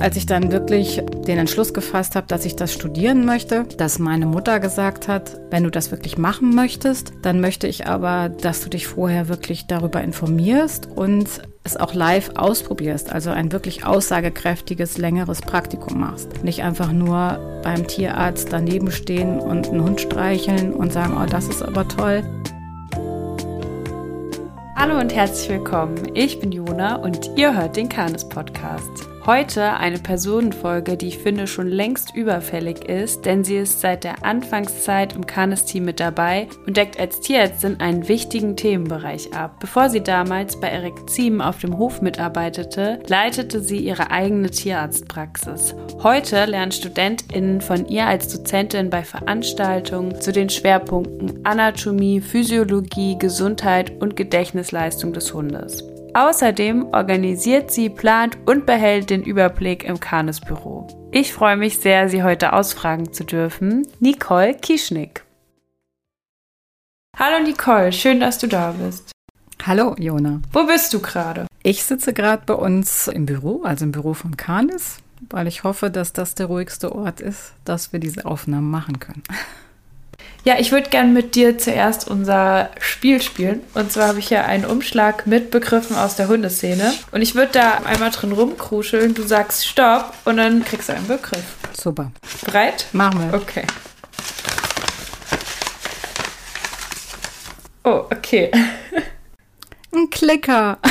als ich dann wirklich den Entschluss gefasst habe, dass ich das studieren möchte, dass meine Mutter gesagt hat, wenn du das wirklich machen möchtest, dann möchte ich aber, dass du dich vorher wirklich darüber informierst und es auch live ausprobierst, also ein wirklich aussagekräftiges, längeres Praktikum machst. Nicht einfach nur beim Tierarzt daneben stehen und einen Hund streicheln und sagen, oh, das ist aber toll. Hallo und herzlich willkommen. Ich bin Jona und ihr hört den Kanes Podcast. Heute eine Personenfolge, die ich finde schon längst überfällig ist, denn sie ist seit der Anfangszeit im Kanes-Team mit dabei und deckt als Tierärztin einen wichtigen Themenbereich ab. Bevor sie damals bei Erik Ziem auf dem Hof mitarbeitete, leitete sie ihre eigene Tierarztpraxis. Heute lernen StudentInnen von ihr als Dozentin bei Veranstaltungen zu den Schwerpunkten Anatomie, Physiologie, Gesundheit und Gedächtnisleistung des Hundes. Außerdem organisiert sie, plant und behält den Überblick im Kanes-Büro. Ich freue mich sehr, Sie heute ausfragen zu dürfen. Nicole Kischnick. Hallo Nicole, schön, dass du da bist. Hallo Jona. Wo bist du gerade? Ich sitze gerade bei uns im Büro, also im Büro von Kanes, weil ich hoffe, dass das der ruhigste Ort ist, dass wir diese Aufnahmen machen können. Ja, ich würde gerne mit dir zuerst unser Spiel spielen. Und zwar habe ich hier einen Umschlag mit Begriffen aus der Hundeszene. Und ich würde da einmal drin rumkruscheln. Du sagst Stopp und dann kriegst du einen Begriff. Super. Bereit? Machen wir. Okay. Oh, okay. Ein Klicker.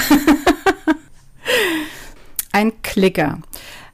Ein Klicker.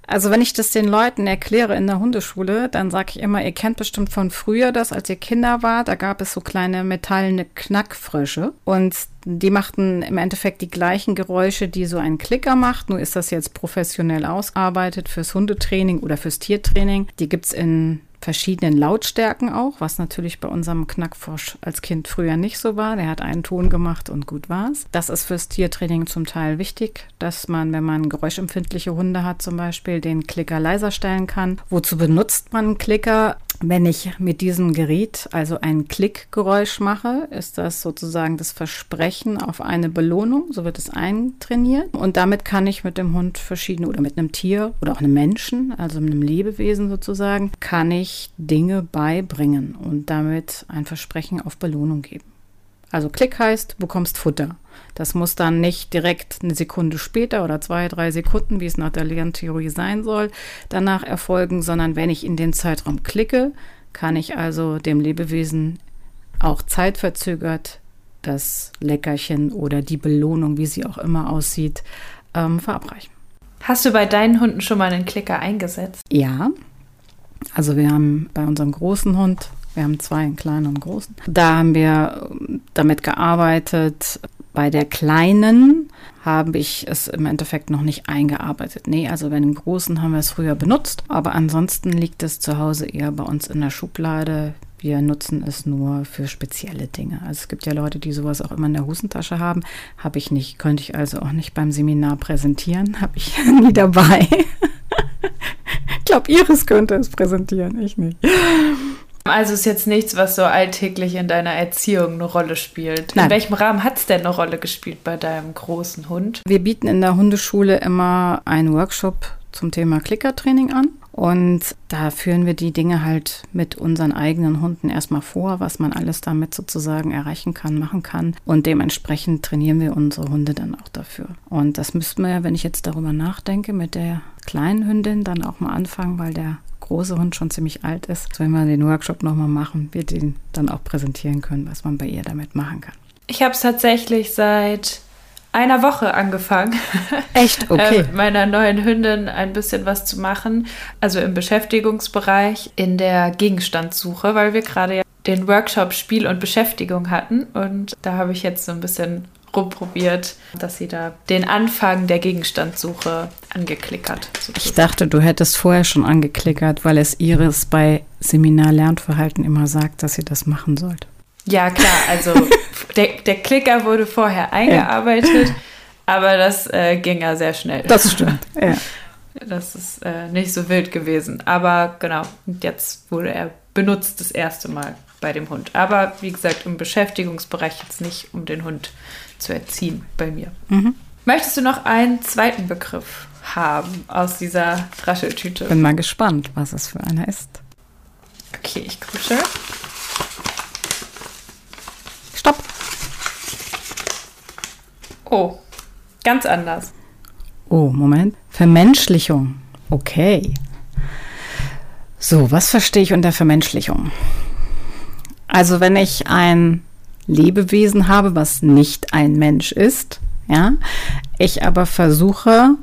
Also wenn ich das den Leuten erkläre in der Hundeschule, dann sage ich immer, ihr kennt bestimmt von früher das, als ihr Kinder war, da gab es so kleine metallene Knackfrösche und die machten im Endeffekt die gleichen Geräusche, die so ein Klicker macht. Nur ist das jetzt professionell ausgearbeitet fürs Hundetraining oder fürs Tiertraining. Die gibt's in verschiedenen Lautstärken auch, was natürlich bei unserem Knackfrosch als Kind früher nicht so war. Der hat einen Ton gemacht und gut war's. Das ist fürs Tiertraining zum Teil wichtig, dass man, wenn man geräuschempfindliche Hunde hat, zum Beispiel den Klicker leiser stellen kann. Wozu benutzt man Klicker? Wenn ich mit diesem Gerät also ein Klickgeräusch mache, ist das sozusagen das Versprechen auf eine Belohnung. So wird es eintrainiert. Und damit kann ich mit dem Hund verschiedene oder mit einem Tier oder auch einem Menschen, also einem Lebewesen sozusagen, kann ich Dinge beibringen und damit ein Versprechen auf Belohnung geben. Also Klick heißt, du bekommst Futter. Das muss dann nicht direkt eine Sekunde später oder zwei, drei Sekunden, wie es nach der Lerntheorie sein soll, danach erfolgen, sondern wenn ich in den Zeitraum klicke, kann ich also dem Lebewesen auch zeitverzögert das Leckerchen oder die Belohnung, wie sie auch immer aussieht, ähm, verabreichen. Hast du bei deinen Hunden schon mal einen Klicker eingesetzt? Ja. Also wir haben bei unserem großen Hund wir haben zwei, einen kleinen und einen großen. Da haben wir damit gearbeitet. Bei der kleinen habe ich es im Endeffekt noch nicht eingearbeitet. Nee, also bei dem großen haben wir es früher benutzt, aber ansonsten liegt es zu Hause eher bei uns in der Schublade. Wir nutzen es nur für spezielle Dinge. Also es gibt ja Leute, die sowas auch immer in der Hosentasche haben. Habe ich nicht, könnte ich also auch nicht beim Seminar präsentieren. Habe ich nie dabei. ich glaube, Iris könnte es präsentieren, ich nicht. Also ist jetzt nichts, was so alltäglich in deiner Erziehung eine Rolle spielt. Nein. In welchem Rahmen hat es denn eine Rolle gespielt bei deinem großen Hund? Wir bieten in der Hundeschule immer einen Workshop zum Thema Klickertraining an. Und da führen wir die Dinge halt mit unseren eigenen Hunden erstmal vor, was man alles damit sozusagen erreichen kann, machen kann. Und dementsprechend trainieren wir unsere Hunde dann auch dafür. Und das müssten wir, wenn ich jetzt darüber nachdenke, mit der kleinen Hündin dann auch mal anfangen, weil der große Hund schon ziemlich alt ist. Wenn wir den Workshop nochmal machen, wir den dann auch präsentieren können, was man bei ihr damit machen kann. Ich habe es tatsächlich seit einer Woche angefangen. Echt? Okay. äh, mit meiner neuen Hündin ein bisschen was zu machen. Also im Beschäftigungsbereich, in der Gegenstandssuche, weil wir gerade ja den Workshop Spiel und Beschäftigung hatten. Und da habe ich jetzt so ein bisschen rumprobiert, dass sie da den Anfang der Gegenstandssuche angeklickert. Sozusagen. Ich dachte, du hättest vorher schon angeklickert, weil es Iris bei Seminar Lernverhalten immer sagt, dass sie das machen sollte. Ja, klar, also der, der Klicker wurde vorher eingearbeitet, ja. aber das äh, ging ja sehr schnell. Das stimmt, ja. Das ist äh, nicht so wild gewesen. Aber genau, jetzt wurde er benutzt das erste Mal bei dem Hund. Aber wie gesagt, im Beschäftigungsbereich jetzt nicht, um den Hund zu erziehen bei mir. Mhm. Möchtest du noch einen zweiten Begriff haben aus dieser Rascheltüte. Bin mal gespannt, was es für einer ist. Okay, ich kuschel. Oh, ganz anders. Oh, Moment. Vermenschlichung. Okay. So, was verstehe ich unter Vermenschlichung? Also, wenn ich ein Lebewesen habe, was nicht ein Mensch ist, ja, ich aber versuche,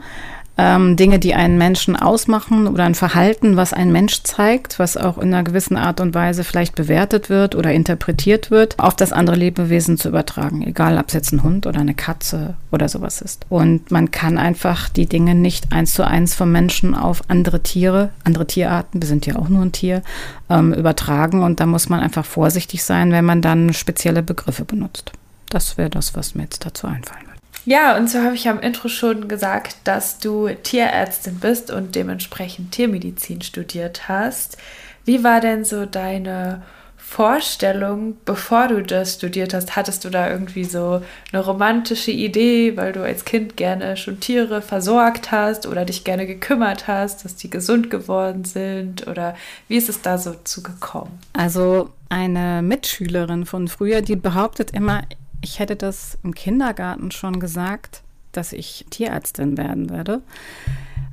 ähm, Dinge, die einen Menschen ausmachen oder ein Verhalten, was ein Mensch zeigt, was auch in einer gewissen Art und Weise vielleicht bewertet wird oder interpretiert wird, auf das andere Lebewesen zu übertragen, egal ob es jetzt ein Hund oder eine Katze oder sowas ist. Und man kann einfach die Dinge nicht eins zu eins vom Menschen auf andere Tiere, andere Tierarten, wir sind ja auch nur ein Tier, ähm, übertragen. Und da muss man einfach vorsichtig sein, wenn man dann spezielle Begriffe benutzt. Das wäre das, was mir jetzt dazu einfallen würde. Ja, und so habe ich am Intro schon gesagt, dass du Tierärztin bist und dementsprechend Tiermedizin studiert hast. Wie war denn so deine Vorstellung, bevor du das studiert hast? Hattest du da irgendwie so eine romantische Idee, weil du als Kind gerne schon Tiere versorgt hast oder dich gerne gekümmert hast, dass die gesund geworden sind? Oder wie ist es da so zugekommen? Also eine Mitschülerin von früher, die behauptet immer, ich hätte das im Kindergarten schon gesagt, dass ich Tierärztin werden werde.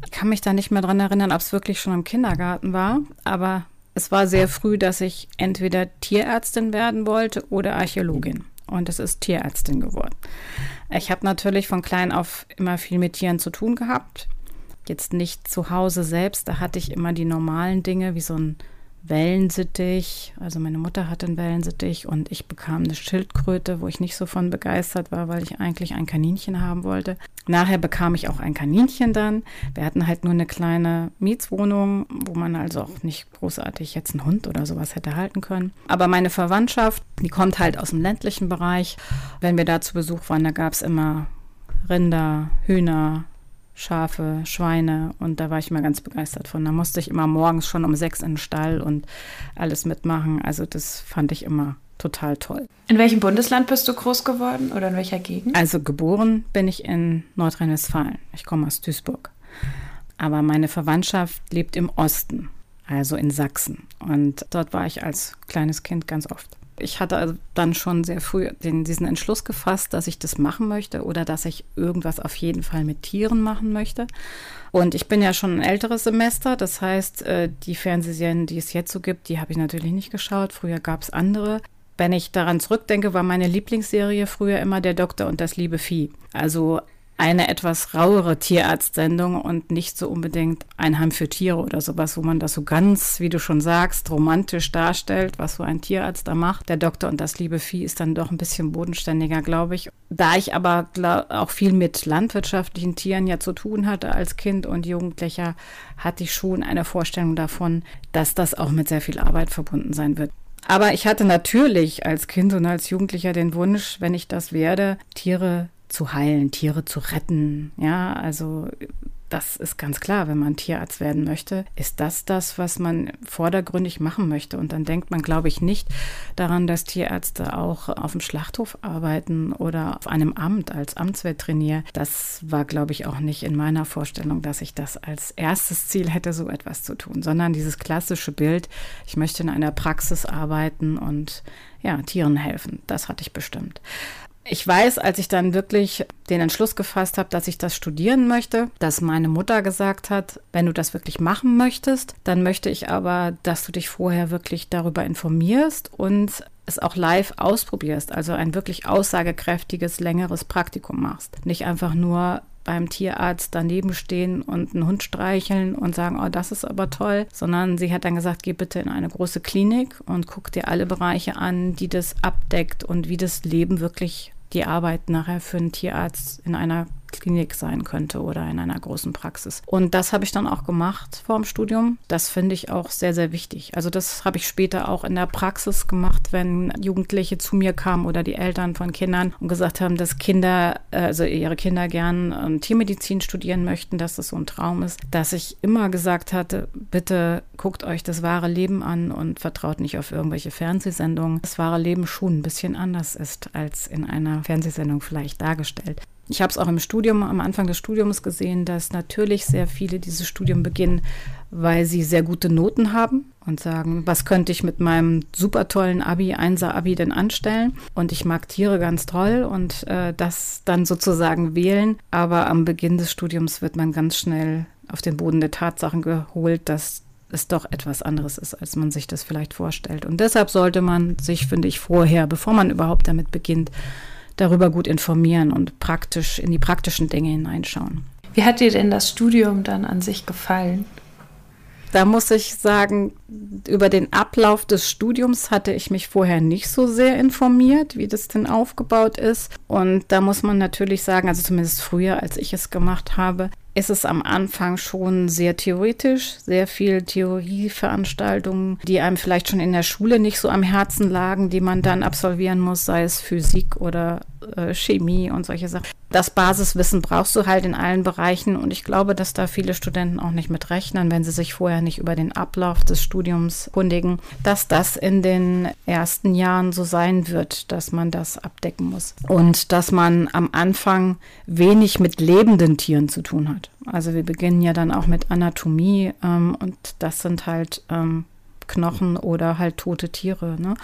Ich kann mich da nicht mehr dran erinnern, ob es wirklich schon im Kindergarten war, aber es war sehr früh, dass ich entweder Tierärztin werden wollte oder Archäologin. Und es ist Tierärztin geworden. Ich habe natürlich von klein auf immer viel mit Tieren zu tun gehabt. Jetzt nicht zu Hause selbst, da hatte ich immer die normalen Dinge wie so ein Wellensittich. Also meine Mutter hatte einen Wellensittich und ich bekam eine Schildkröte, wo ich nicht so von begeistert war, weil ich eigentlich ein Kaninchen haben wollte. Nachher bekam ich auch ein Kaninchen dann. Wir hatten halt nur eine kleine Mietswohnung, wo man also auch nicht großartig jetzt einen Hund oder sowas hätte halten können. Aber meine Verwandtschaft, die kommt halt aus dem ländlichen Bereich. Wenn wir da zu Besuch waren, da gab es immer Rinder, Hühner, Schafe, Schweine und da war ich immer ganz begeistert von. Da musste ich immer morgens schon um sechs in den Stall und alles mitmachen. Also das fand ich immer total toll. In welchem Bundesland bist du groß geworden oder in welcher Gegend? Also geboren bin ich in Nordrhein-Westfalen. Ich komme aus Duisburg. Aber meine Verwandtschaft lebt im Osten, also in Sachsen. Und dort war ich als kleines Kind ganz oft. Ich hatte also dann schon sehr früh den, diesen Entschluss gefasst, dass ich das machen möchte oder dass ich irgendwas auf jeden Fall mit Tieren machen möchte. Und ich bin ja schon ein älteres Semester, das heißt, äh, die Fernsehserien, die es jetzt so gibt, die habe ich natürlich nicht geschaut. Früher gab es andere. Wenn ich daran zurückdenke, war meine Lieblingsserie früher immer Der Doktor und das liebe Vieh. Also eine etwas rauere Tierarztsendung und nicht so unbedingt ein Heim für Tiere oder sowas, wo man das so ganz, wie du schon sagst, romantisch darstellt, was so ein Tierarzt da macht. Der Doktor und das liebe Vieh ist dann doch ein bisschen bodenständiger, glaube ich. Da ich aber auch viel mit landwirtschaftlichen Tieren ja zu tun hatte als Kind und Jugendlicher, hatte ich schon eine Vorstellung davon, dass das auch mit sehr viel Arbeit verbunden sein wird. Aber ich hatte natürlich als Kind und als Jugendlicher den Wunsch, wenn ich das werde, Tiere zu heilen, Tiere zu retten. Ja, also das ist ganz klar, wenn man Tierarzt werden möchte, ist das das, was man vordergründig machen möchte. Und dann denkt man, glaube ich, nicht daran, dass Tierärzte auch auf dem Schlachthof arbeiten oder auf einem Amt als Amtsveterinär. Das war, glaube ich, auch nicht in meiner Vorstellung, dass ich das als erstes Ziel hätte, so etwas zu tun, sondern dieses klassische Bild, ich möchte in einer Praxis arbeiten und ja, Tieren helfen. Das hatte ich bestimmt. Ich weiß, als ich dann wirklich den Entschluss gefasst habe, dass ich das studieren möchte, dass meine Mutter gesagt hat, wenn du das wirklich machen möchtest, dann möchte ich aber, dass du dich vorher wirklich darüber informierst und es auch live ausprobierst, also ein wirklich aussagekräftiges, längeres Praktikum machst. Nicht einfach nur beim Tierarzt daneben stehen und einen Hund streicheln und sagen, oh, das ist aber toll, sondern sie hat dann gesagt, geh bitte in eine große Klinik und guck dir alle Bereiche an, die das abdeckt und wie das Leben wirklich die Arbeit nachher für einen Tierarzt in einer Klinik sein könnte oder in einer großen Praxis. Und das habe ich dann auch gemacht vor dem Studium. Das finde ich auch sehr, sehr wichtig. Also das habe ich später auch in der Praxis gemacht, wenn Jugendliche zu mir kamen oder die Eltern von Kindern und gesagt haben, dass Kinder, also ihre Kinder gern ähm, Tiermedizin studieren möchten, dass das so ein Traum ist, dass ich immer gesagt hatte, bitte guckt euch das wahre Leben an und vertraut nicht auf irgendwelche Fernsehsendungen. Das wahre Leben schon ein bisschen anders ist als in einer Fernsehsendung vielleicht dargestellt. Ich habe es auch im Studium, am Anfang des Studiums gesehen, dass natürlich sehr viele dieses Studium beginnen, weil sie sehr gute Noten haben und sagen, was könnte ich mit meinem super tollen Abi, Einser Abi denn anstellen? Und ich mag Tiere ganz toll und äh, das dann sozusagen wählen. Aber am Beginn des Studiums wird man ganz schnell auf den Boden der Tatsachen geholt, dass es doch etwas anderes ist, als man sich das vielleicht vorstellt. Und deshalb sollte man sich, finde ich, vorher, bevor man überhaupt damit beginnt, darüber gut informieren und praktisch in die praktischen Dinge hineinschauen. Wie hat dir denn das Studium dann an sich gefallen? Da muss ich sagen, über den Ablauf des Studiums hatte ich mich vorher nicht so sehr informiert, wie das denn aufgebaut ist. Und da muss man natürlich sagen, also zumindest früher, als ich es gemacht habe, ist es am Anfang schon sehr theoretisch, sehr viel Theorieveranstaltungen, die einem vielleicht schon in der Schule nicht so am Herzen lagen, die man dann absolvieren muss, sei es Physik oder äh, Chemie und solche Sachen. Das Basiswissen brauchst du halt in allen Bereichen und ich glaube, dass da viele Studenten auch nicht mit rechnen, wenn sie sich vorher nicht über den Ablauf des Studiums kundigen, dass das in den ersten Jahren so sein wird, dass man das abdecken muss und dass man am Anfang wenig mit lebenden Tieren zu tun hat. Also wir beginnen ja dann auch mit Anatomie ähm, und das sind halt ähm, Knochen oder halt tote Tiere, ne,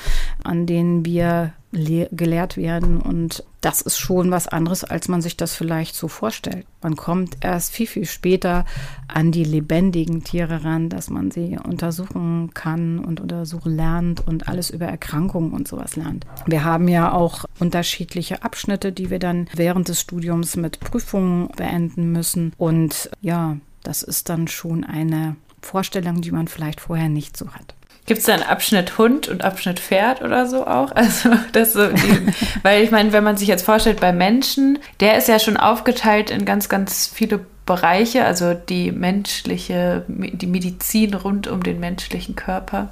an denen wir gelehrt werden. Und das ist schon was anderes, als man sich das vielleicht so vorstellt. Man kommt erst viel, viel später an die lebendigen Tiere ran, dass man sie untersuchen kann und untersuchen lernt und alles über Erkrankungen und sowas lernt. Wir haben ja auch unterschiedliche Abschnitte, die wir dann während des Studiums mit Prüfungen beenden müssen. Und ja, das ist dann schon eine Vorstellung, die man vielleicht vorher nicht so hat. Gibt es da einen Abschnitt Hund und Abschnitt Pferd oder so auch? Also das so die, weil ich meine, wenn man sich jetzt vorstellt, bei Menschen, der ist ja schon aufgeteilt in ganz, ganz viele Bereiche, also die menschliche, die Medizin rund um den menschlichen Körper.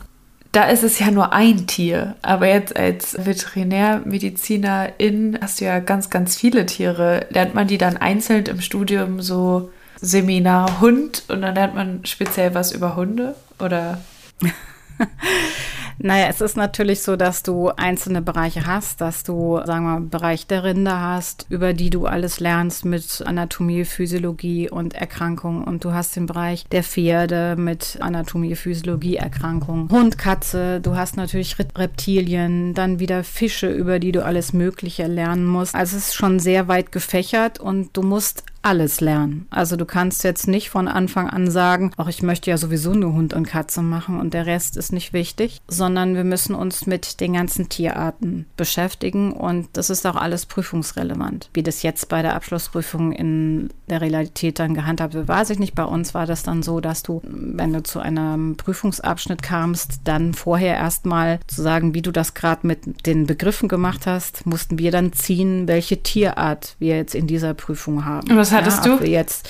Da ist es ja nur ein Tier. Aber jetzt als Veterinärmedizinerin hast du ja ganz, ganz viele Tiere. Lernt man die dann einzeln im Studium so Seminar Hund und dann lernt man speziell was über Hunde? Oder? naja, es ist natürlich so, dass du einzelne Bereiche hast, dass du, sagen wir, Bereich der Rinder hast, über die du alles lernst mit Anatomie, Physiologie und Erkrankungen. Und du hast den Bereich der Pferde mit Anatomie, Physiologie, Erkrankungen. Hund, Katze, du hast natürlich Reptilien, dann wieder Fische, über die du alles Mögliche lernen musst. Also es ist schon sehr weit gefächert und du musst alles lernen. Also du kannst jetzt nicht von Anfang an sagen, ach, ich möchte ja sowieso nur Hund und Katze machen und der Rest ist nicht wichtig, sondern wir müssen uns mit den ganzen Tierarten beschäftigen und das ist auch alles prüfungsrelevant. Wie das jetzt bei der Abschlussprüfung in der Realität dann gehandhabt wird, weiß ich nicht. Bei uns war das dann so, dass du, wenn du zu einem Prüfungsabschnitt kamst, dann vorher erstmal zu sagen, wie du das gerade mit den Begriffen gemacht hast, mussten wir dann ziehen, welche Tierart wir jetzt in dieser Prüfung haben. Und was hattest ja, du? Jetzt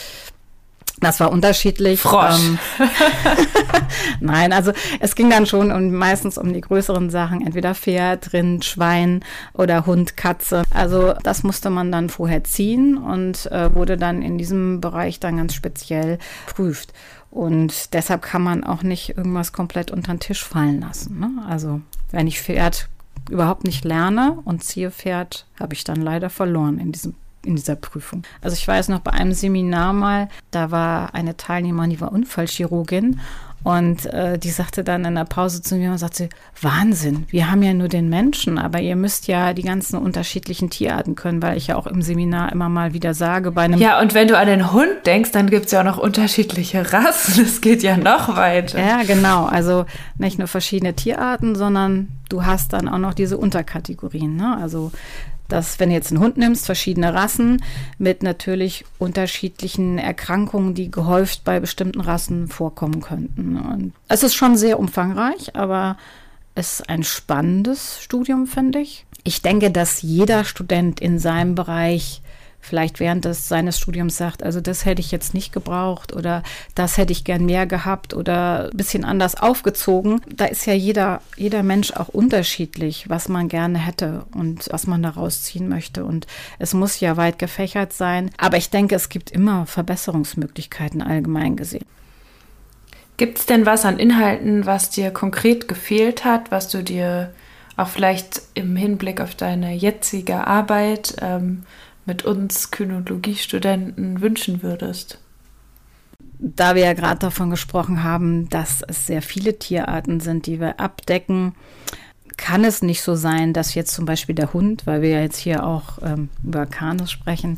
das war unterschiedlich. Frosch. Ähm, Nein, also es ging dann schon um, meistens um die größeren Sachen, entweder Pferd, Rind, Schwein oder Hund, Katze. Also das musste man dann vorher ziehen und äh, wurde dann in diesem Bereich dann ganz speziell prüft. Und deshalb kann man auch nicht irgendwas komplett unter den Tisch fallen lassen. Ne? Also wenn ich Pferd überhaupt nicht lerne und ziehe Pferd, habe ich dann leider verloren in diesem in dieser Prüfung. Also ich weiß noch bei einem Seminar mal, da war eine Teilnehmerin, die war Unfallchirurgin und äh, die sagte dann in der Pause zu mir und sagte, Wahnsinn, wir haben ja nur den Menschen, aber ihr müsst ja die ganzen unterschiedlichen Tierarten können, weil ich ja auch im Seminar immer mal wieder sage, bei einem... Ja, und wenn du an den Hund denkst, dann gibt es ja auch noch unterschiedliche Rassen. Das geht ja noch weiter. Ja, genau. Also nicht nur verschiedene Tierarten, sondern du hast dann auch noch diese Unterkategorien. Ne? Also dass wenn du jetzt einen Hund nimmst, verschiedene Rassen mit natürlich unterschiedlichen Erkrankungen, die gehäuft bei bestimmten Rassen vorkommen könnten. Und es ist schon sehr umfangreich, aber es ist ein spannendes Studium, finde ich. Ich denke, dass jeder Student in seinem Bereich vielleicht während des, seines Studiums sagt, also das hätte ich jetzt nicht gebraucht oder das hätte ich gern mehr gehabt oder ein bisschen anders aufgezogen. Da ist ja jeder, jeder Mensch auch unterschiedlich, was man gerne hätte und was man daraus ziehen möchte. Und es muss ja weit gefächert sein. Aber ich denke, es gibt immer Verbesserungsmöglichkeiten allgemein gesehen. Gibt es denn was an Inhalten, was dir konkret gefehlt hat, was du dir auch vielleicht im Hinblick auf deine jetzige Arbeit ähm, mit uns Kynologiestudenten wünschen würdest? Da wir ja gerade davon gesprochen haben, dass es sehr viele Tierarten sind, die wir abdecken, kann es nicht so sein, dass jetzt zum Beispiel der Hund, weil wir ja jetzt hier auch ähm, über Kanis sprechen,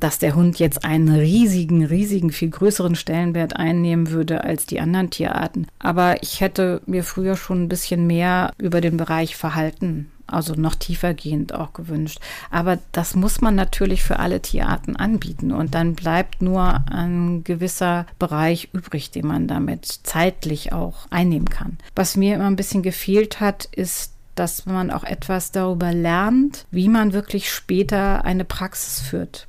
dass der Hund jetzt einen riesigen, riesigen, viel größeren Stellenwert einnehmen würde als die anderen Tierarten. Aber ich hätte mir früher schon ein bisschen mehr über den Bereich Verhalten also noch tiefergehend auch gewünscht. Aber das muss man natürlich für alle Tierarten anbieten und dann bleibt nur ein gewisser Bereich übrig, den man damit zeitlich auch einnehmen kann. Was mir immer ein bisschen gefehlt hat, ist dass man auch etwas darüber lernt, wie man wirklich später eine Praxis führt.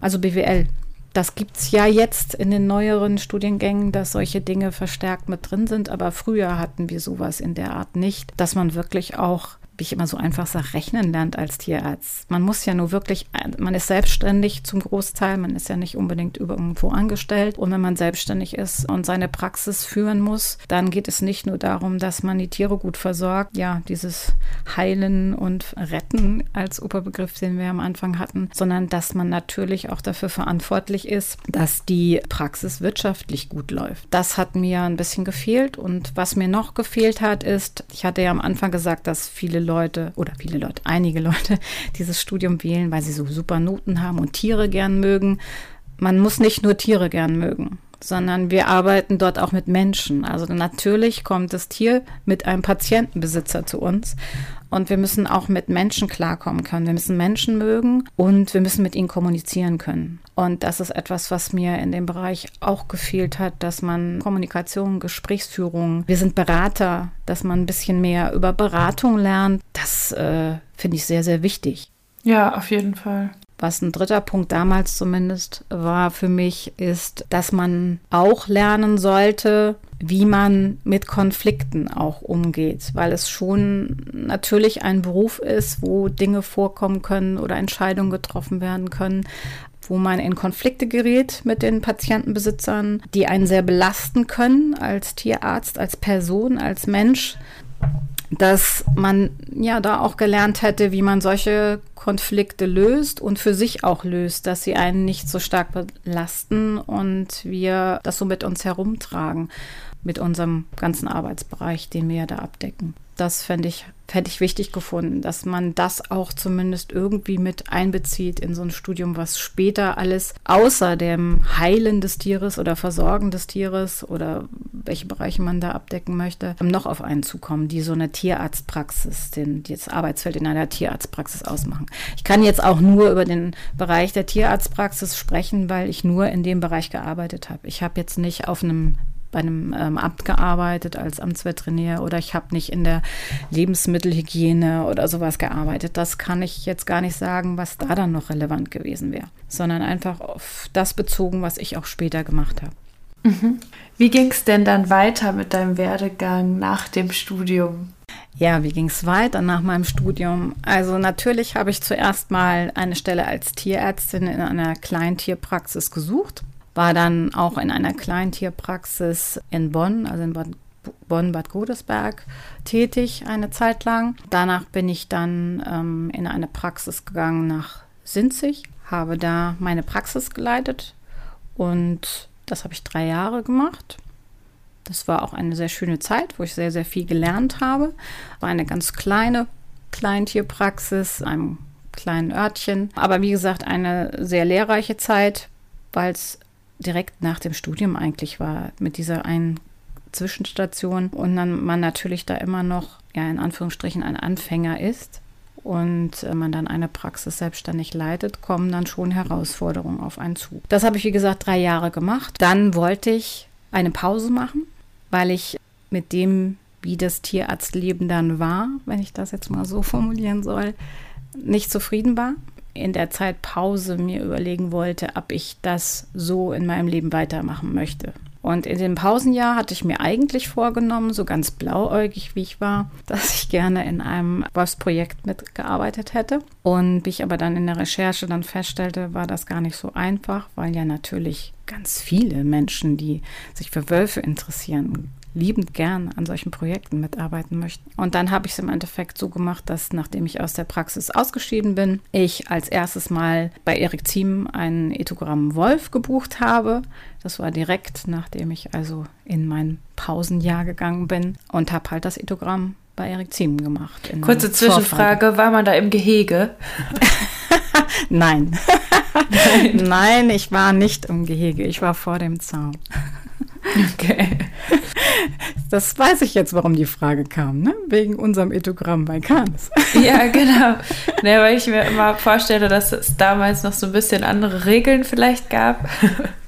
Also BWL. Das gibt es ja jetzt in den neueren Studiengängen, dass solche Dinge verstärkt mit drin sind, aber früher hatten wir sowas in der Art nicht, dass man wirklich auch wie ich immer so einfach sage, rechnen lernt als Tierarzt. Man muss ja nur wirklich, man ist selbstständig zum Großteil, man ist ja nicht unbedingt irgendwo angestellt. Und wenn man selbstständig ist und seine Praxis führen muss, dann geht es nicht nur darum, dass man die Tiere gut versorgt, ja, dieses Heilen und Retten als Oberbegriff, den wir am Anfang hatten, sondern dass man natürlich auch dafür verantwortlich ist, dass die Praxis wirtschaftlich gut läuft. Das hat mir ein bisschen gefehlt. Und was mir noch gefehlt hat, ist, ich hatte ja am Anfang gesagt, dass viele Leute oder viele Leute, einige Leute dieses Studium wählen, weil sie so super Noten haben und Tiere gern mögen. Man muss nicht nur Tiere gern mögen, sondern wir arbeiten dort auch mit Menschen. Also natürlich kommt das Tier mit einem Patientenbesitzer zu uns und wir müssen auch mit Menschen klarkommen können. Wir müssen Menschen mögen und wir müssen mit ihnen kommunizieren können. Und das ist etwas, was mir in dem Bereich auch gefehlt hat, dass man Kommunikation, Gesprächsführung, wir sind Berater, dass man ein bisschen mehr über Beratung lernt. Das äh, finde ich sehr, sehr wichtig. Ja, auf jeden Fall. Was ein dritter Punkt damals zumindest war für mich, ist, dass man auch lernen sollte, wie man mit Konflikten auch umgeht, weil es schon natürlich ein Beruf ist, wo Dinge vorkommen können oder Entscheidungen getroffen werden können, wo man in Konflikte gerät mit den Patientenbesitzern, die einen sehr belasten können als Tierarzt, als Person, als Mensch dass man ja da auch gelernt hätte, wie man solche Konflikte löst und für sich auch löst, dass sie einen nicht so stark belasten und wir das so mit uns herumtragen, mit unserem ganzen Arbeitsbereich, den wir ja da abdecken. Das fände ich hätte ich wichtig gefunden, dass man das auch zumindest irgendwie mit einbezieht in so ein Studium, was später alles außer dem Heilen des Tieres oder Versorgen des Tieres oder welche Bereiche man da abdecken möchte, noch auf einen zukommen, die so eine Tierarztpraxis, den, das Arbeitsfeld in einer Tierarztpraxis ausmachen. Ich kann jetzt auch nur über den Bereich der Tierarztpraxis sprechen, weil ich nur in dem Bereich gearbeitet habe. Ich habe jetzt nicht auf einem bei einem ähm, Amt gearbeitet als Amtsveterinär oder ich habe nicht in der Lebensmittelhygiene oder sowas gearbeitet. Das kann ich jetzt gar nicht sagen, was da dann noch relevant gewesen wäre, sondern einfach auf das bezogen, was ich auch später gemacht habe. Mhm. Wie ging es denn dann weiter mit deinem Werdegang nach dem Studium? Ja, wie ging es weiter nach meinem Studium? Also natürlich habe ich zuerst mal eine Stelle als Tierärztin in einer Kleintierpraxis gesucht war dann auch in einer Kleintierpraxis in Bonn, also in Bad, Bonn-Bad Godesberg, tätig eine Zeit lang. Danach bin ich dann ähm, in eine Praxis gegangen nach Sinzig, habe da meine Praxis geleitet und das habe ich drei Jahre gemacht. Das war auch eine sehr schöne Zeit, wo ich sehr, sehr viel gelernt habe. War eine ganz kleine Kleintierpraxis, einem kleinen Örtchen. Aber wie gesagt, eine sehr lehrreiche Zeit, weil es direkt nach dem Studium eigentlich war, mit dieser einen Zwischenstation und dann man natürlich da immer noch, ja, in Anführungsstrichen ein Anfänger ist und äh, man dann eine Praxis selbstständig leitet, kommen dann schon Herausforderungen auf einen zu. Das habe ich, wie gesagt, drei Jahre gemacht. Dann wollte ich eine Pause machen, weil ich mit dem, wie das Tierarztleben dann war, wenn ich das jetzt mal so formulieren soll, nicht zufrieden war in der Zeit Pause mir überlegen wollte, ob ich das so in meinem Leben weitermachen möchte. Und in dem Pausenjahr hatte ich mir eigentlich vorgenommen, so ganz blauäugig wie ich war, dass ich gerne in einem Wolfsprojekt mitgearbeitet hätte. Und wie ich aber dann in der Recherche dann feststellte, war das gar nicht so einfach, weil ja natürlich ganz viele Menschen, die sich für Wölfe interessieren, liebend gern an solchen Projekten mitarbeiten möchten. Und dann habe ich es im Endeffekt so gemacht, dass nachdem ich aus der Praxis ausgeschieden bin, ich als erstes mal bei Erik Ziem einen Ethogramm Wolf gebucht habe. Das war direkt, nachdem ich also in mein Pausenjahr gegangen bin und habe halt das Ethogramm bei Erik Ziem gemacht. Kurze Zwischenfrage, war man da im Gehege? Nein. Nein. Nein, ich war nicht im Gehege, ich war vor dem Zaun. Okay. Das weiß ich jetzt, warum die Frage kam, ne? Wegen unserem Ethogramm bei Cannes. Ja, genau. Ne, weil ich mir immer vorstelle, dass es damals noch so ein bisschen andere Regeln vielleicht gab.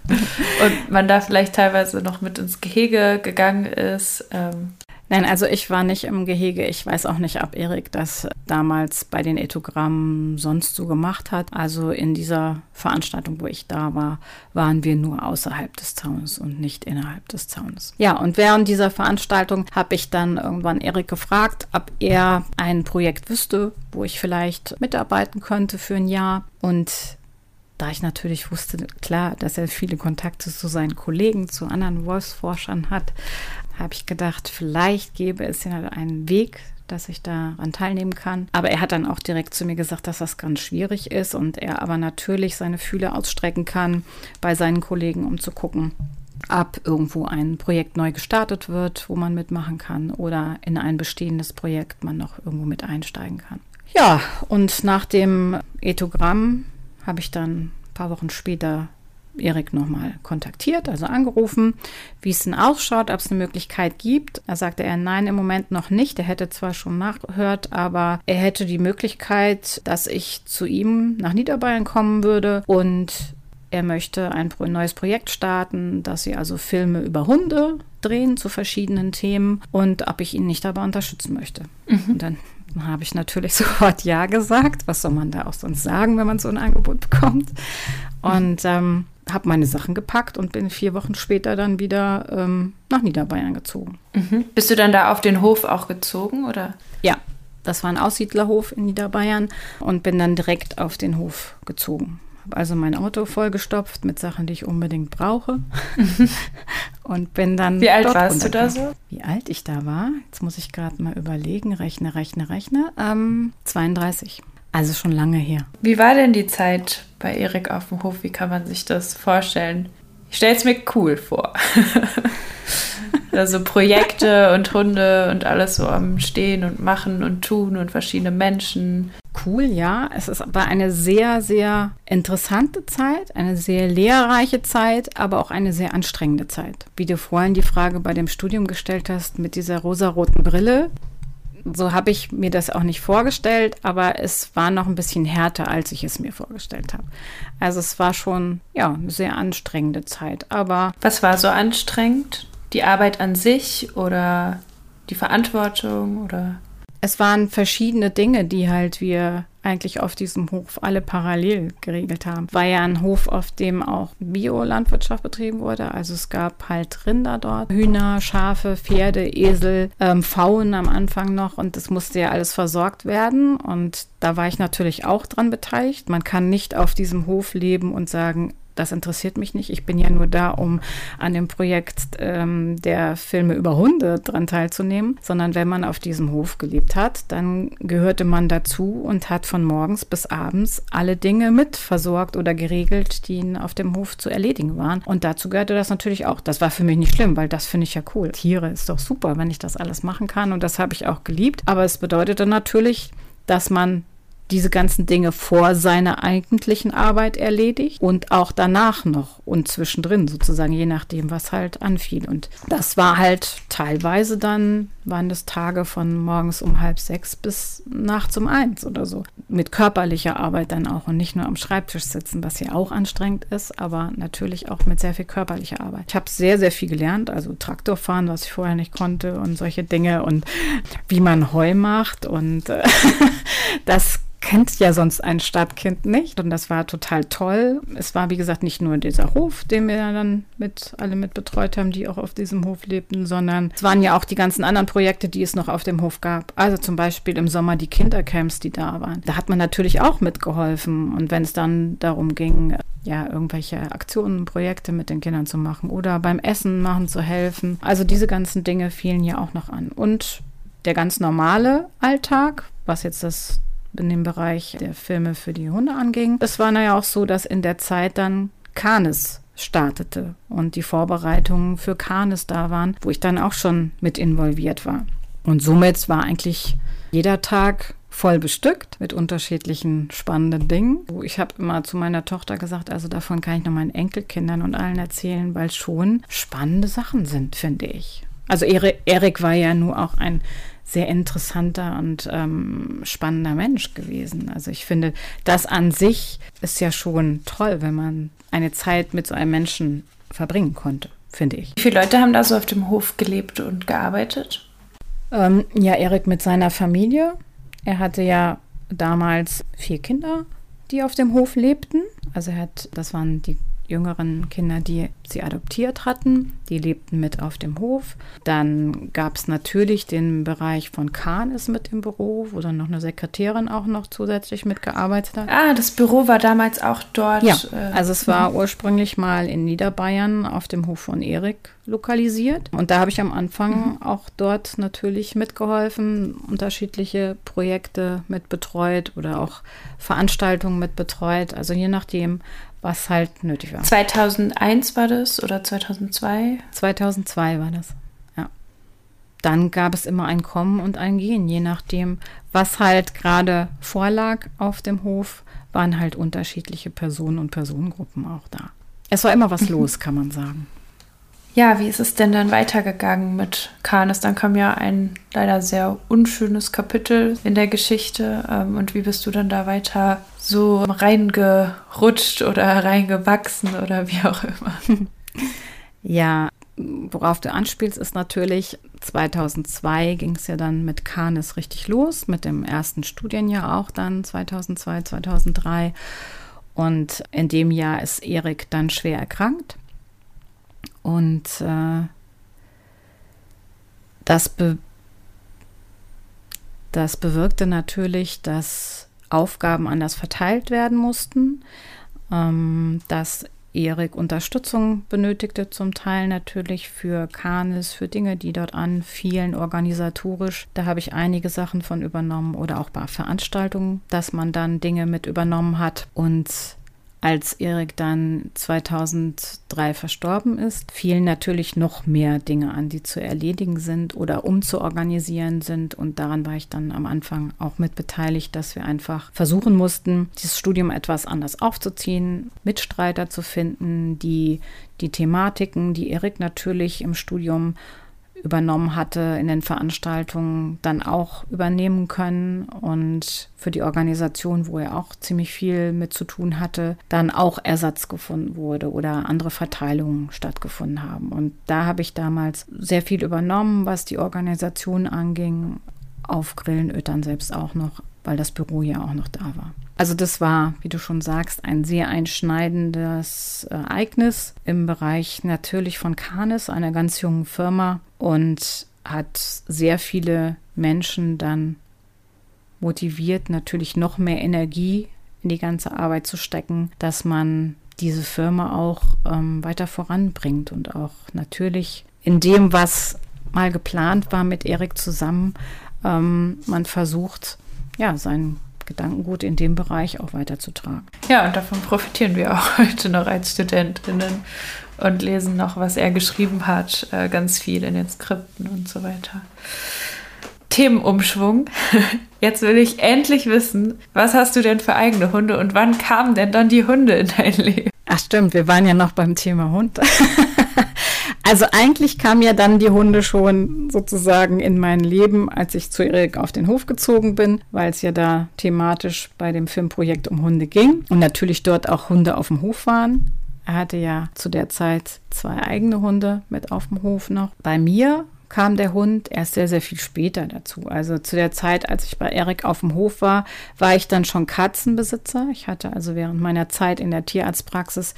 Und man da vielleicht teilweise noch mit ins Gehege gegangen ist. Ähm, Nein, also ich war nicht im Gehege. Ich weiß auch nicht, ob Erik das damals bei den Ethogrammen sonst so gemacht hat. Also in dieser Veranstaltung, wo ich da war, waren wir nur außerhalb des Zaunes und nicht innerhalb des Zaunes. Ja, und während dieser Veranstaltung habe ich dann irgendwann Erik gefragt, ob er ein Projekt wüsste, wo ich vielleicht mitarbeiten könnte für ein Jahr. Und da ich natürlich wusste, klar, dass er viele Kontakte zu seinen Kollegen, zu anderen Wolfsforschern hat, habe ich gedacht, vielleicht gäbe es ja einen Weg, dass ich daran teilnehmen kann. Aber er hat dann auch direkt zu mir gesagt, dass das ganz schwierig ist und er aber natürlich seine Fühle ausstrecken kann bei seinen Kollegen, um zu gucken, ob irgendwo ein Projekt neu gestartet wird, wo man mitmachen kann oder in ein bestehendes Projekt man noch irgendwo mit einsteigen kann. Ja, und nach dem Ethogramm habe ich dann ein paar Wochen später Erik nochmal kontaktiert, also angerufen, wie es denn ausschaut, ob es eine Möglichkeit gibt. Da sagte er, nein, im Moment noch nicht. Er hätte zwar schon nachgehört, aber er hätte die Möglichkeit, dass ich zu ihm nach Niederbayern kommen würde und er möchte ein neues Projekt starten, dass sie also Filme über Hunde drehen zu verschiedenen Themen und ob ich ihn nicht dabei unterstützen möchte. Mhm. Und dann habe ich natürlich sofort Ja gesagt. Was soll man da auch sonst sagen, wenn man so ein Angebot bekommt? Und ähm, habe meine Sachen gepackt und bin vier Wochen später dann wieder ähm, nach Niederbayern gezogen. Mhm. Bist du dann da auf den Hof auch gezogen oder? Ja, das war ein Aussiedlerhof in Niederbayern und bin dann direkt auf den Hof gezogen. Habe also mein Auto vollgestopft mit Sachen, die ich unbedingt brauche und bin dann. Wie alt warst du da so? Wie alt ich da war? Jetzt muss ich gerade mal überlegen. Rechne, rechne, rechne. Ähm, 32. Also schon lange her. Wie war denn die Zeit bei Erik auf dem Hof? Wie kann man sich das vorstellen? Ich stelle es mir cool vor. also Projekte und Hunde und alles so am Stehen und Machen und Tun und verschiedene Menschen. Cool, ja. Es ist aber eine sehr, sehr interessante Zeit, eine sehr lehrreiche Zeit, aber auch eine sehr anstrengende Zeit. Wie du vorhin die Frage bei dem Studium gestellt hast mit dieser rosaroten Brille, so habe ich mir das auch nicht vorgestellt, aber es war noch ein bisschen härter, als ich es mir vorgestellt habe. Also es war schon ja eine sehr anstrengende Zeit. Aber was war so anstrengend? Die Arbeit an sich oder die Verantwortung oder? Es waren verschiedene Dinge, die halt wir eigentlich auf diesem Hof alle parallel geregelt haben. War ja ein Hof, auf dem auch Biolandwirtschaft betrieben wurde. Also es gab halt Rinder dort, Hühner, Schafe, Pferde, Esel, ähm, Pfauen am Anfang noch und das musste ja alles versorgt werden und da war ich natürlich auch dran beteiligt. Man kann nicht auf diesem Hof leben und sagen, das interessiert mich nicht. Ich bin ja nur da, um an dem Projekt ähm, der Filme über Hunde dran teilzunehmen, sondern wenn man auf diesem Hof gelebt hat, dann gehörte man dazu und hat von morgens bis abends alle Dinge mit versorgt oder geregelt, die auf dem Hof zu erledigen waren. Und dazu gehörte das natürlich auch. Das war für mich nicht schlimm, weil das finde ich ja cool. Tiere ist doch super, wenn ich das alles machen kann und das habe ich auch geliebt. Aber es bedeutete natürlich, dass man diese ganzen Dinge vor seiner eigentlichen Arbeit erledigt und auch danach noch und zwischendrin sozusagen, je nachdem, was halt anfiel. Und das war halt teilweise dann, waren das Tage von morgens um halb sechs bis nachts um eins oder so. Mit körperlicher Arbeit dann auch und nicht nur am Schreibtisch sitzen, was ja auch anstrengend ist, aber natürlich auch mit sehr viel körperlicher Arbeit. Ich habe sehr, sehr viel gelernt, also Traktor fahren, was ich vorher nicht konnte und solche Dinge und wie man Heu macht und äh, das kennt ja sonst ein Stadtkind nicht. Und das war total toll. Es war, wie gesagt, nicht nur dieser Hof, den wir dann mit alle mit betreut haben, die auch auf diesem Hof lebten, sondern es waren ja auch die ganzen anderen Projekte, die es noch auf dem Hof gab. Also zum Beispiel im Sommer die Kindercamps, die da waren. Da hat man natürlich auch mitgeholfen. Und wenn es dann darum ging, ja, irgendwelche Aktionen, Projekte mit den Kindern zu machen oder beim Essen machen zu helfen. Also diese ganzen Dinge fielen ja auch noch an. Und der ganz normale Alltag, was jetzt das in dem Bereich der Filme für die Hunde anging. Es war ja auch so, dass in der Zeit dann Canis startete und die Vorbereitungen für Canis da waren, wo ich dann auch schon mit involviert war. Und somit war eigentlich jeder Tag voll bestückt mit unterschiedlichen spannenden Dingen. Ich habe immer zu meiner Tochter gesagt, also davon kann ich noch meinen Enkelkindern und allen erzählen, weil schon spannende Sachen sind, finde ich. Also Erik war ja nur auch ein sehr interessanter und ähm, spannender Mensch gewesen. Also ich finde, das an sich ist ja schon toll, wenn man eine Zeit mit so einem Menschen verbringen konnte, finde ich. Wie viele Leute haben da so auf dem Hof gelebt und gearbeitet? Ähm, ja, Erik mit seiner Familie. Er hatte ja damals vier Kinder, die auf dem Hof lebten. Also er hat, das waren die jüngeren Kinder, die sie adoptiert hatten. Die lebten mit auf dem Hof. Dann gab es natürlich den Bereich von Kahn mit im Büro, wo dann noch eine Sekretärin auch noch zusätzlich mitgearbeitet hat. Ah, das Büro war damals auch dort. Ja, äh, also es war mhm. ursprünglich mal in Niederbayern auf dem Hof von Erik lokalisiert. Und da habe ich am Anfang mhm. auch dort natürlich mitgeholfen, unterschiedliche Projekte mit betreut oder auch Veranstaltungen mit betreut. Also je nachdem, was halt nötig war. 2001 war das oder 2002? 2002 war das, ja. Dann gab es immer ein Kommen und ein Gehen, je nachdem, was halt gerade vorlag auf dem Hof, waren halt unterschiedliche Personen und Personengruppen auch da. Es war immer was mhm. los, kann man sagen. Ja, wie ist es denn dann weitergegangen mit Kanes? Dann kam ja ein leider sehr unschönes Kapitel in der Geschichte. Ähm, und wie bist du dann da weiter so reingerutscht oder reingewachsen oder wie auch immer? Ja, worauf du anspielst, ist natürlich, 2002 ging es ja dann mit Kanes richtig los, mit dem ersten Studienjahr auch dann 2002, 2003. Und in dem Jahr ist Erik dann schwer erkrankt. Und äh, das, be das bewirkte natürlich, dass Aufgaben anders verteilt werden mussten, ähm, dass Erik Unterstützung benötigte, zum Teil natürlich für Kanis, für Dinge, die dort anfielen, organisatorisch. Da habe ich einige Sachen von übernommen oder auch bei Veranstaltungen, dass man dann Dinge mit übernommen hat. Und als Erik dann 2003 verstorben ist, fielen natürlich noch mehr Dinge an, die zu erledigen sind oder umzuorganisieren sind. Und daran war ich dann am Anfang auch mit beteiligt, dass wir einfach versuchen mussten, dieses Studium etwas anders aufzuziehen, Mitstreiter zu finden, die die Thematiken, die Erik natürlich im Studium übernommen hatte, in den Veranstaltungen dann auch übernehmen können und für die Organisation, wo er auch ziemlich viel mit zu tun hatte, dann auch Ersatz gefunden wurde oder andere Verteilungen stattgefunden haben. Und da habe ich damals sehr viel übernommen, was die Organisation anging, auf Grillenötern selbst auch noch, weil das Büro ja auch noch da war. Also das war, wie du schon sagst, ein sehr einschneidendes Ereignis im Bereich natürlich von Canis, einer ganz jungen Firma und hat sehr viele Menschen dann motiviert, natürlich noch mehr Energie in die ganze Arbeit zu stecken, dass man diese Firma auch ähm, weiter voranbringt und auch natürlich in dem, was mal geplant war mit Erik zusammen, ähm, man versucht, ja, seinen Gedankengut in dem Bereich auch weiterzutragen. Ja, und davon profitieren wir auch heute noch als Studentinnen und lesen noch, was er geschrieben hat, äh, ganz viel in den Skripten und so weiter. Themenumschwung. Jetzt will ich endlich wissen, was hast du denn für eigene Hunde und wann kamen denn dann die Hunde in dein Leben? Ach stimmt, wir waren ja noch beim Thema Hund. Also eigentlich kamen ja dann die Hunde schon sozusagen in mein Leben, als ich zu Erik auf den Hof gezogen bin, weil es ja da thematisch bei dem Filmprojekt um Hunde ging und natürlich dort auch Hunde auf dem Hof waren. Er hatte ja zu der Zeit zwei eigene Hunde mit auf dem Hof noch. Bei mir kam der Hund erst sehr, sehr viel später dazu. Also zu der Zeit, als ich bei Erik auf dem Hof war, war ich dann schon Katzenbesitzer. Ich hatte also während meiner Zeit in der Tierarztpraxis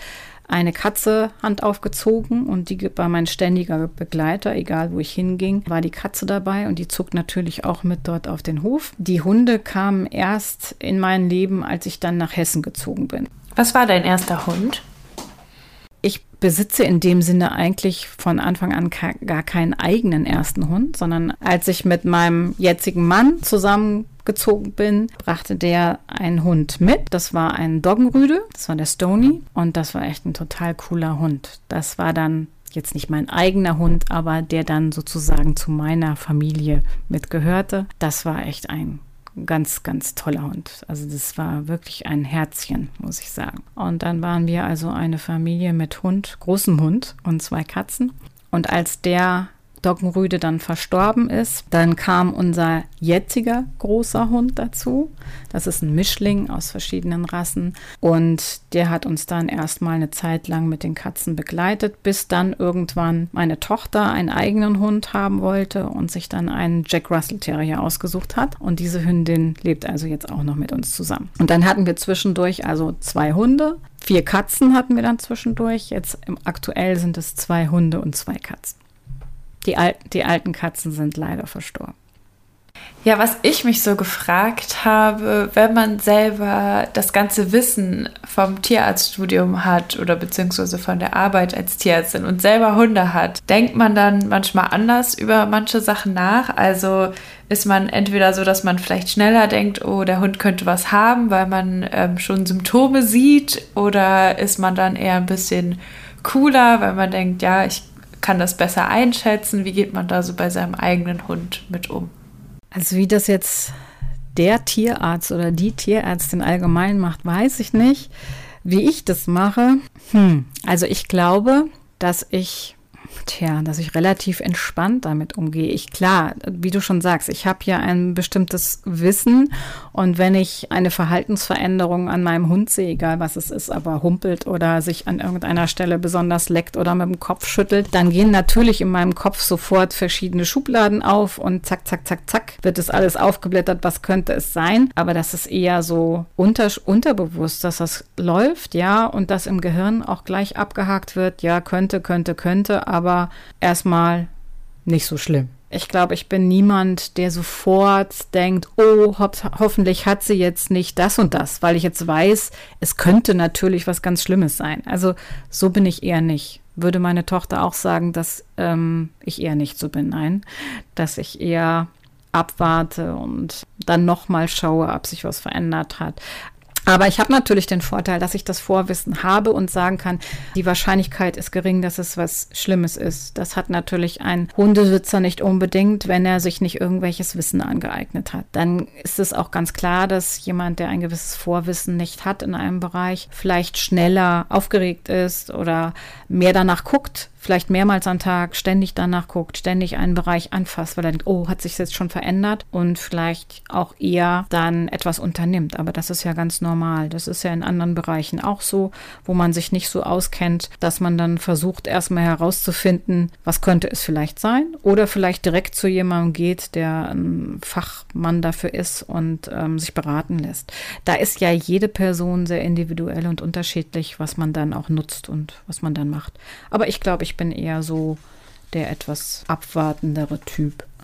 eine Katze Hand aufgezogen und die war mein ständiger Begleiter, egal wo ich hinging, war die Katze dabei und die zog natürlich auch mit dort auf den Hof. Die Hunde kamen erst in mein Leben, als ich dann nach Hessen gezogen bin. Was war dein erster Hund? Ich besitze in dem Sinne eigentlich von Anfang an gar keinen eigenen ersten Hund, sondern als ich mit meinem jetzigen Mann zusammengezogen bin, brachte der einen Hund mit. Das war ein Doggenrüde, das war der Stony und das war echt ein total cooler Hund. Das war dann jetzt nicht mein eigener Hund, aber der dann sozusagen zu meiner Familie mitgehörte. Das war echt ein ganz, ganz toller Hund. Also das war wirklich ein Herzchen, muss ich sagen. Und dann waren wir also eine Familie mit Hund, großem Hund und zwei Katzen. Und als der Doggenrüde dann verstorben ist, dann kam unser jetziger großer Hund dazu. Das ist ein Mischling aus verschiedenen Rassen und der hat uns dann erstmal eine Zeit lang mit den Katzen begleitet, bis dann irgendwann meine Tochter einen eigenen Hund haben wollte und sich dann einen Jack Russell Terrier ausgesucht hat. Und diese Hündin lebt also jetzt auch noch mit uns zusammen. Und dann hatten wir zwischendurch also zwei Hunde. Vier Katzen hatten wir dann zwischendurch. Jetzt aktuell sind es zwei Hunde und zwei Katzen. Die, Al die alten Katzen sind leider verstorben. Ja, was ich mich so gefragt habe, wenn man selber das ganze Wissen vom Tierarztstudium hat oder beziehungsweise von der Arbeit als Tierärztin und selber Hunde hat, denkt man dann manchmal anders über manche Sachen nach? Also ist man entweder so, dass man vielleicht schneller denkt, oh, der Hund könnte was haben, weil man ähm, schon Symptome sieht, oder ist man dann eher ein bisschen cooler, weil man denkt, ja, ich kann das besser einschätzen? Wie geht man da so bei seinem eigenen Hund mit um? Also wie das jetzt der Tierarzt oder die Tierärztin allgemein macht, weiß ich nicht. Wie ich das mache, hm, also ich glaube, dass ich Tja, dass ich relativ entspannt damit umgehe. Ich klar, wie du schon sagst, ich habe ja ein bestimmtes Wissen und wenn ich eine Verhaltensveränderung an meinem Hund sehe, egal was es ist, aber humpelt oder sich an irgendeiner Stelle besonders leckt oder mit dem Kopf schüttelt, dann gehen natürlich in meinem Kopf sofort verschiedene Schubladen auf und zack, zack, zack, zack, wird es alles aufgeblättert, was könnte es sein. Aber das ist eher so unter, unterbewusst, dass das läuft, ja, und dass im Gehirn auch gleich abgehakt wird, ja, könnte, könnte, könnte, aber aber erstmal nicht so schlimm. Ich glaube, ich bin niemand, der sofort denkt, oh, ho hoffentlich hat sie jetzt nicht das und das, weil ich jetzt weiß, es könnte natürlich was ganz Schlimmes sein. Also so bin ich eher nicht. Würde meine Tochter auch sagen, dass ähm, ich eher nicht so bin. Nein, dass ich eher abwarte und dann nochmal schaue, ob sich was verändert hat. Aber ich habe natürlich den Vorteil, dass ich das Vorwissen habe und sagen kann, die Wahrscheinlichkeit ist gering, dass es was Schlimmes ist. Das hat natürlich ein Hundesitzer nicht unbedingt, wenn er sich nicht irgendwelches Wissen angeeignet hat. Dann ist es auch ganz klar, dass jemand, der ein gewisses Vorwissen nicht hat in einem Bereich, vielleicht schneller aufgeregt ist oder mehr danach guckt, vielleicht mehrmals am Tag ständig danach guckt, ständig einen Bereich anfasst, weil er denkt, oh, hat sich jetzt schon verändert und vielleicht auch eher dann etwas unternimmt. Aber das ist ja ganz normal. Das ist ja in anderen Bereichen auch so, wo man sich nicht so auskennt, dass man dann versucht, erstmal herauszufinden, was könnte es vielleicht sein oder vielleicht direkt zu jemandem geht, der ein Fachmann dafür ist und ähm, sich beraten lässt. Da ist ja jede Person sehr individuell und unterschiedlich, was man dann auch nutzt und was man dann macht. Aber ich glaube, ich ich bin eher so der etwas abwartendere Typ.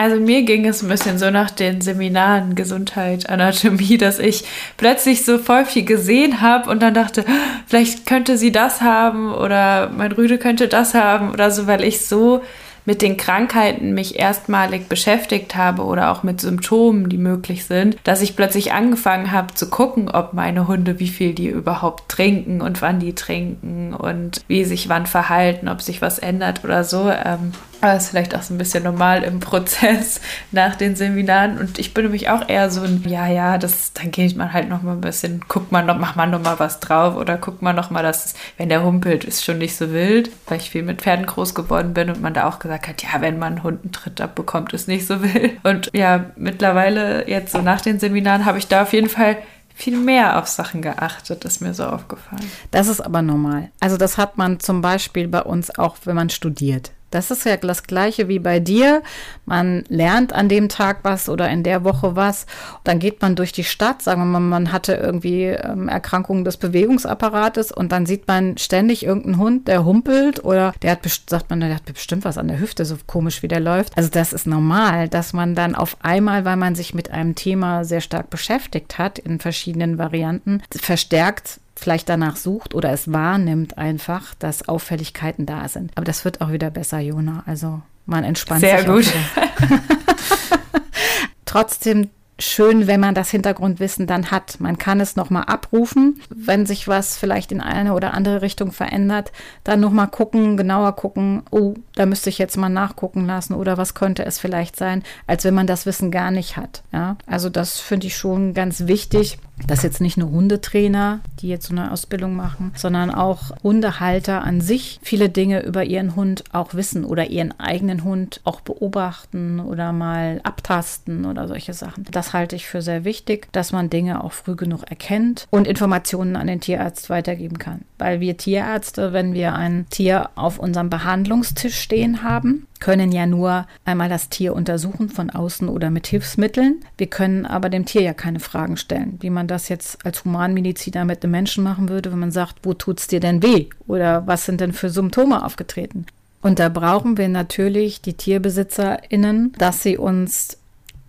Also mir ging es ein bisschen so nach den Seminaren Gesundheit, Anatomie, dass ich plötzlich so voll viel gesehen habe und dann dachte, vielleicht könnte sie das haben oder mein Rüde könnte das haben oder so, weil ich so mit den Krankheiten mich erstmalig beschäftigt habe oder auch mit Symptomen, die möglich sind, dass ich plötzlich angefangen habe zu gucken, ob meine Hunde, wie viel die überhaupt trinken und wann die trinken und wie sich wann verhalten, ob sich was ändert oder so. Ähm, aber das ist vielleicht auch so ein bisschen normal im Prozess nach den Seminaren. Und ich bin nämlich auch eher so ein, ja, ja, das, dann geht man halt noch mal ein bisschen, guckt man noch, macht man noch mal was drauf oder guckt man noch mal, dass, wenn der humpelt, ist schon nicht so wild, weil ich viel mit Pferden groß geworden bin und man da auch gesagt hat, ja, wenn man einen Hund einen Tritt abbekommt, ist nicht so wild. Und ja, mittlerweile, jetzt so nach den Seminaren, habe ich da auf jeden Fall viel mehr auf Sachen geachtet, ist mir so aufgefallen. Das ist aber normal. Also das hat man zum Beispiel bei uns auch, wenn man studiert. Das ist ja das Gleiche wie bei dir. Man lernt an dem Tag was oder in der Woche was. Dann geht man durch die Stadt, sagen wir mal, man hatte irgendwie ähm, Erkrankungen des Bewegungsapparates und dann sieht man ständig irgendeinen Hund, der humpelt oder der hat, sagt man, der hat bestimmt was an der Hüfte, so komisch wie der läuft. Also das ist normal, dass man dann auf einmal, weil man sich mit einem Thema sehr stark beschäftigt hat, in verschiedenen Varianten, verstärkt vielleicht danach sucht oder es wahrnimmt einfach, dass Auffälligkeiten da sind. Aber das wird auch wieder besser, Jona. Also man entspannt Sehr sich. Sehr gut. Trotzdem schön, wenn man das Hintergrundwissen dann hat. Man kann es nochmal abrufen, wenn sich was vielleicht in eine oder andere Richtung verändert, dann nochmal gucken, genauer gucken, oh, da müsste ich jetzt mal nachgucken lassen oder was könnte es vielleicht sein, als wenn man das Wissen gar nicht hat. Ja, also das finde ich schon ganz wichtig dass jetzt nicht nur Hundetrainer, die jetzt so eine Ausbildung machen, sondern auch Hundehalter an sich viele Dinge über ihren Hund auch wissen oder ihren eigenen Hund auch beobachten oder mal abtasten oder solche Sachen. Das halte ich für sehr wichtig, dass man Dinge auch früh genug erkennt und Informationen an den Tierarzt weitergeben kann. Weil wir Tierärzte, wenn wir ein Tier auf unserem Behandlungstisch stehen haben, können ja nur einmal das Tier untersuchen von außen oder mit Hilfsmitteln. Wir können aber dem Tier ja keine Fragen stellen, wie man das jetzt als Humanmediziner mit einem Menschen machen würde, wenn man sagt, wo tut's dir denn weh oder was sind denn für Symptome aufgetreten? Und da brauchen wir natürlich die TierbesitzerInnen, dass sie uns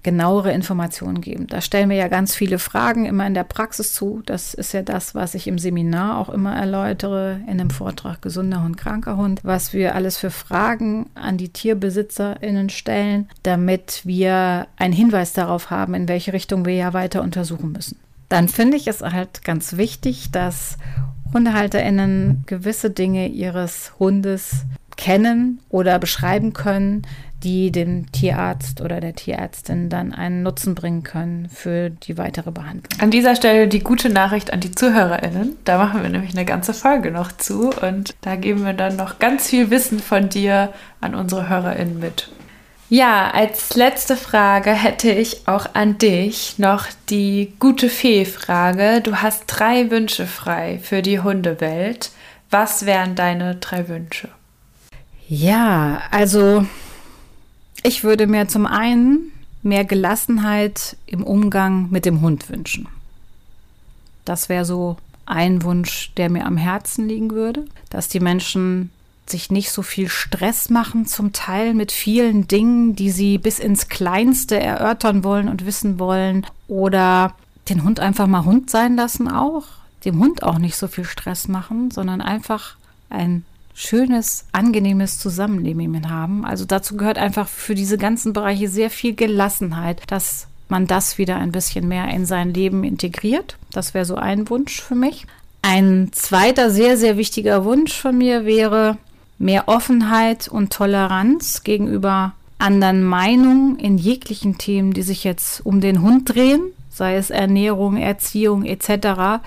genauere Informationen geben. Da stellen wir ja ganz viele Fragen immer in der Praxis zu. Das ist ja das, was ich im Seminar auch immer erläutere, in einem Vortrag Gesunder Hund, kranker Hund, was wir alles für Fragen an die TierbesitzerInnen stellen, damit wir einen Hinweis darauf haben, in welche Richtung wir ja weiter untersuchen müssen. Dann finde ich es halt ganz wichtig, dass HundehalterInnen gewisse Dinge ihres Hundes kennen oder beschreiben können, die dem Tierarzt oder der Tierärztin dann einen Nutzen bringen können für die weitere Behandlung. An dieser Stelle die gute Nachricht an die ZuhörerInnen. Da machen wir nämlich eine ganze Folge noch zu und da geben wir dann noch ganz viel Wissen von dir an unsere HörerInnen mit. Ja, als letzte Frage hätte ich auch an dich noch die gute Fee-Frage. Du hast drei Wünsche frei für die Hundewelt. Was wären deine drei Wünsche? Ja, also ich würde mir zum einen mehr Gelassenheit im Umgang mit dem Hund wünschen. Das wäre so ein Wunsch, der mir am Herzen liegen würde, dass die Menschen sich nicht so viel Stress machen, zum Teil mit vielen Dingen, die sie bis ins Kleinste erörtern wollen und wissen wollen, oder den Hund einfach mal Hund sein lassen auch, dem Hund auch nicht so viel Stress machen, sondern einfach ein schönes, angenehmes Zusammenleben haben. Also dazu gehört einfach für diese ganzen Bereiche sehr viel Gelassenheit, dass man das wieder ein bisschen mehr in sein Leben integriert. Das wäre so ein Wunsch für mich. Ein zweiter sehr, sehr wichtiger Wunsch von mir wäre mehr Offenheit und Toleranz gegenüber anderen Meinungen in jeglichen Themen, die sich jetzt um den Hund drehen, sei es Ernährung, Erziehung etc.,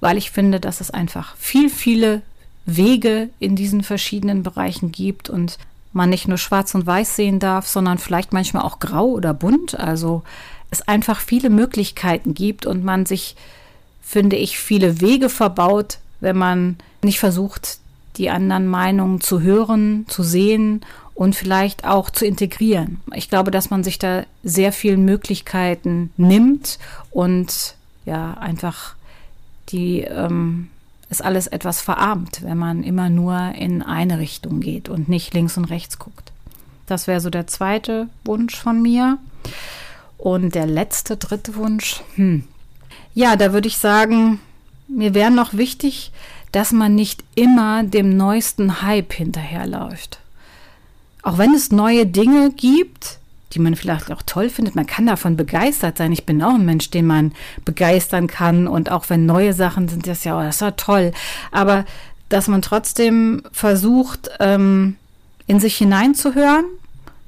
weil ich finde, dass es einfach viel, viele Wege in diesen verschiedenen Bereichen gibt und man nicht nur schwarz und weiß sehen darf, sondern vielleicht manchmal auch grau oder bunt. Also es einfach viele Möglichkeiten gibt und man sich, finde ich, viele Wege verbaut, wenn man nicht versucht, die anderen Meinungen zu hören, zu sehen und vielleicht auch zu integrieren. Ich glaube, dass man sich da sehr viele Möglichkeiten nimmt und ja, einfach die ähm, ist alles etwas verarmt, wenn man immer nur in eine Richtung geht und nicht links und rechts guckt. Das wäre so der zweite Wunsch von mir. Und der letzte, dritte Wunsch, hm. ja, da würde ich sagen, mir wäre noch wichtig, dass man nicht immer dem neuesten Hype hinterherläuft. Auch wenn es neue Dinge gibt, die man vielleicht auch toll findet. Man kann davon begeistert sein. Ich bin auch ein Mensch, den man begeistern kann. Und auch wenn neue Sachen sind, das ja, oh, das ist ja toll. Aber dass man trotzdem versucht, ähm, in sich hineinzuhören,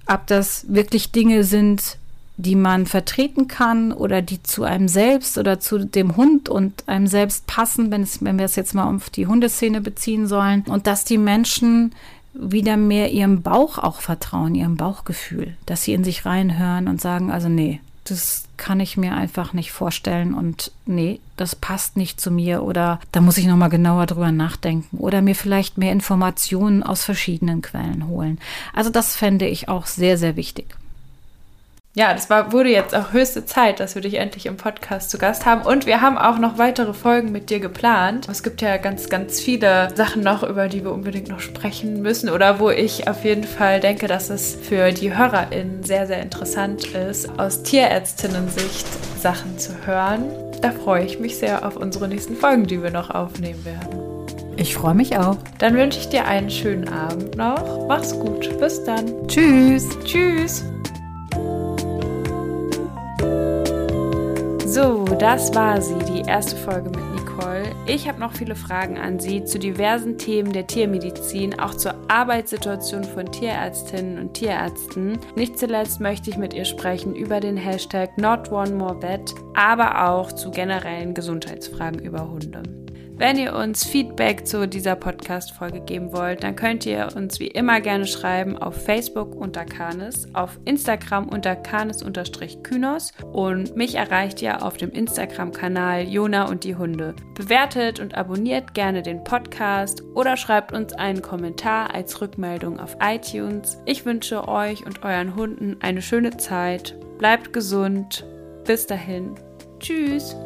ob das wirklich Dinge sind, die man vertreten kann oder die zu einem selbst oder zu dem Hund und einem selbst passen, wenn, es, wenn wir es jetzt mal auf die Hundeszene beziehen sollen. Und dass die Menschen wieder mehr ihrem Bauch auch vertrauen, ihrem Bauchgefühl, dass sie in sich reinhören und sagen, also nee, das kann ich mir einfach nicht vorstellen und nee, das passt nicht zu mir oder da muss ich noch mal genauer drüber nachdenken oder mir vielleicht mehr Informationen aus verschiedenen Quellen holen. Also das fände ich auch sehr sehr wichtig ja, das war, wurde jetzt auch höchste Zeit, dass wir dich endlich im Podcast zu Gast haben. Und wir haben auch noch weitere Folgen mit dir geplant. Es gibt ja ganz, ganz viele Sachen noch, über die wir unbedingt noch sprechen müssen oder wo ich auf jeden Fall denke, dass es für die HörerInnen sehr, sehr interessant ist, aus Tierärztinnen-Sicht Sachen zu hören. Da freue ich mich sehr auf unsere nächsten Folgen, die wir noch aufnehmen werden. Ich freue mich auch. Dann wünsche ich dir einen schönen Abend noch. Mach's gut. Bis dann. Tschüss. Tschüss. So, das war sie, die erste Folge mit Nicole. Ich habe noch viele Fragen an Sie zu diversen Themen der Tiermedizin, auch zur Arbeitssituation von Tierärztinnen und Tierärzten. Nicht zuletzt möchte ich mit ihr sprechen über den Hashtag NotOneMoreVet, aber auch zu generellen Gesundheitsfragen über Hunde. Wenn ihr uns Feedback zu dieser Podcast-Folge geben wollt, dann könnt ihr uns wie immer gerne schreiben auf Facebook unter Canis, auf Instagram unter Canis-Kynos und mich erreicht ihr auf dem Instagram-Kanal Jona und die Hunde. Bewertet und abonniert gerne den Podcast oder schreibt uns einen Kommentar als Rückmeldung auf iTunes. Ich wünsche euch und euren Hunden eine schöne Zeit. Bleibt gesund. Bis dahin. Tschüss.